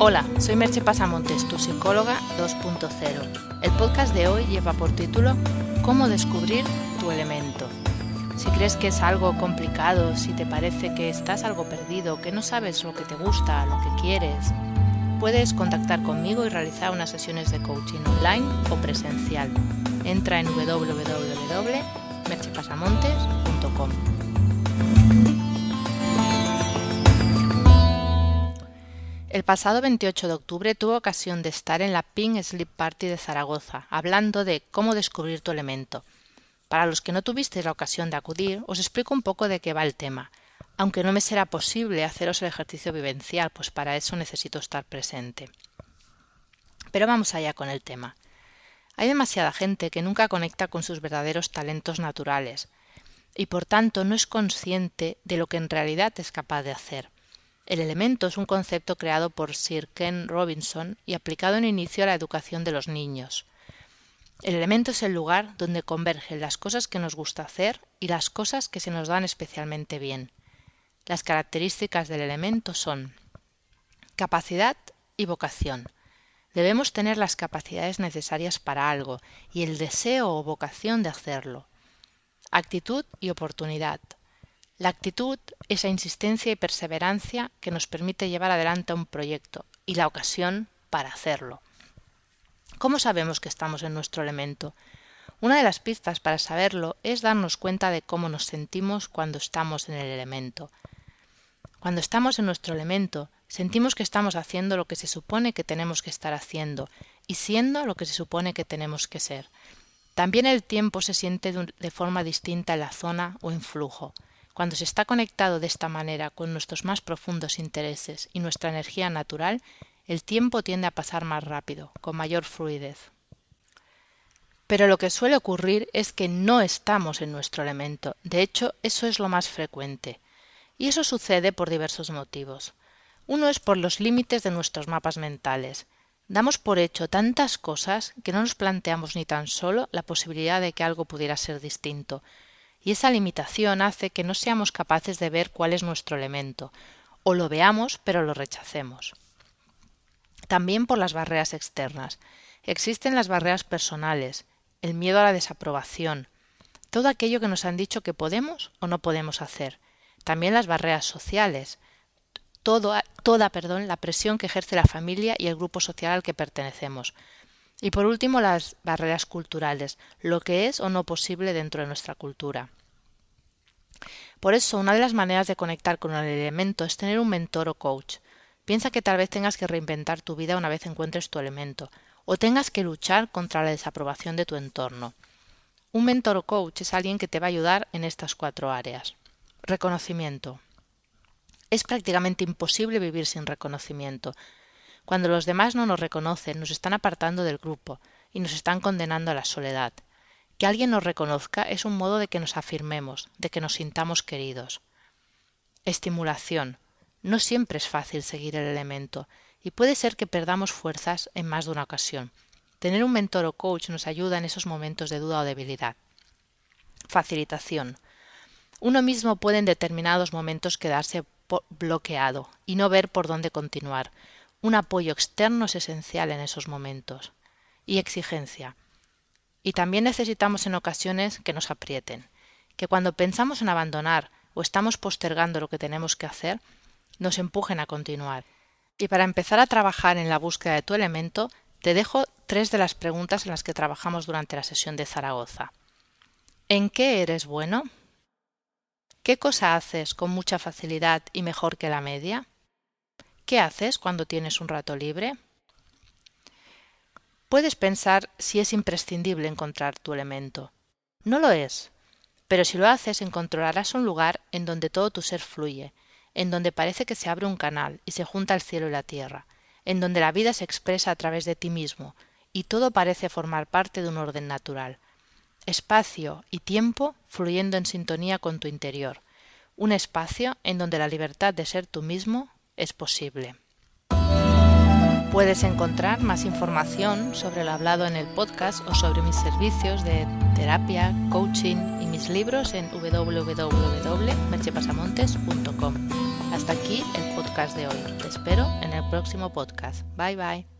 Hola, soy Merche Pasamontes, tu psicóloga 2.0. El podcast de hoy lleva por título Cómo descubrir tu elemento. Si crees que es algo complicado, si te parece que estás algo perdido, que no sabes lo que te gusta, lo que quieres, puedes contactar conmigo y realizar unas sesiones de coaching online o presencial. Entra en www.merchepasamontes.com. El pasado 28 de octubre tuve ocasión de estar en la Pink Sleep Party de Zaragoza, hablando de cómo descubrir tu elemento. Para los que no tuvisteis la ocasión de acudir, os explico un poco de qué va el tema, aunque no me será posible haceros el ejercicio vivencial, pues para eso necesito estar presente. Pero vamos allá con el tema. Hay demasiada gente que nunca conecta con sus verdaderos talentos naturales, y por tanto no es consciente de lo que en realidad es capaz de hacer. El elemento es un concepto creado por Sir Ken Robinson y aplicado en inicio a la educación de los niños. El elemento es el lugar donde convergen las cosas que nos gusta hacer y las cosas que se nos dan especialmente bien. Las características del elemento son capacidad y vocación. Debemos tener las capacidades necesarias para algo y el deseo o vocación de hacerlo. Actitud y oportunidad. La actitud, esa insistencia y perseverancia que nos permite llevar adelante un proyecto y la ocasión para hacerlo. ¿Cómo sabemos que estamos en nuestro elemento? Una de las pistas para saberlo es darnos cuenta de cómo nos sentimos cuando estamos en el elemento. Cuando estamos en nuestro elemento, sentimos que estamos haciendo lo que se supone que tenemos que estar haciendo y siendo lo que se supone que tenemos que ser. También el tiempo se siente de forma distinta en la zona o en flujo. Cuando se está conectado de esta manera con nuestros más profundos intereses y nuestra energía natural, el tiempo tiende a pasar más rápido, con mayor fluidez. Pero lo que suele ocurrir es que no estamos en nuestro elemento. De hecho, eso es lo más frecuente. Y eso sucede por diversos motivos. Uno es por los límites de nuestros mapas mentales. Damos por hecho tantas cosas que no nos planteamos ni tan solo la posibilidad de que algo pudiera ser distinto, y esa limitación hace que no seamos capaces de ver cuál es nuestro elemento, o lo veamos pero lo rechacemos. También por las barreras externas. Existen las barreras personales, el miedo a la desaprobación, todo aquello que nos han dicho que podemos o no podemos hacer. También las barreras sociales, toda perdón, la presión que ejerce la familia y el grupo social al que pertenecemos, y por último, las barreras culturales, lo que es o no posible dentro de nuestra cultura. Por eso, una de las maneras de conectar con el elemento es tener un mentor o coach. Piensa que tal vez tengas que reinventar tu vida una vez encuentres tu elemento, o tengas que luchar contra la desaprobación de tu entorno. Un mentor o coach es alguien que te va a ayudar en estas cuatro áreas. Reconocimiento. Es prácticamente imposible vivir sin reconocimiento, cuando los demás no nos reconocen, nos están apartando del grupo y nos están condenando a la soledad. Que alguien nos reconozca es un modo de que nos afirmemos, de que nos sintamos queridos. Estimulación. No siempre es fácil seguir el elemento, y puede ser que perdamos fuerzas en más de una ocasión. Tener un mentor o coach nos ayuda en esos momentos de duda o debilidad. Facilitación. Uno mismo puede en determinados momentos quedarse bloqueado y no ver por dónde continuar, un apoyo externo es esencial en esos momentos. Y exigencia. Y también necesitamos en ocasiones que nos aprieten, que cuando pensamos en abandonar o estamos postergando lo que tenemos que hacer, nos empujen a continuar. Y para empezar a trabajar en la búsqueda de tu elemento, te dejo tres de las preguntas en las que trabajamos durante la sesión de Zaragoza. ¿En qué eres bueno? ¿Qué cosa haces con mucha facilidad y mejor que la media? ¿Qué haces cuando tienes un rato libre? Puedes pensar si es imprescindible encontrar tu elemento. No lo es, pero si lo haces encontrarás un lugar en donde todo tu ser fluye, en donde parece que se abre un canal y se junta el cielo y la tierra, en donde la vida se expresa a través de ti mismo, y todo parece formar parte de un orden natural. Espacio y tiempo fluyendo en sintonía con tu interior, un espacio en donde la libertad de ser tú mismo es posible. Puedes encontrar más información sobre lo hablado en el podcast o sobre mis servicios de terapia, coaching y mis libros en www.merchepasamontes.com. Hasta aquí el podcast de hoy. Te espero en el próximo podcast. Bye bye.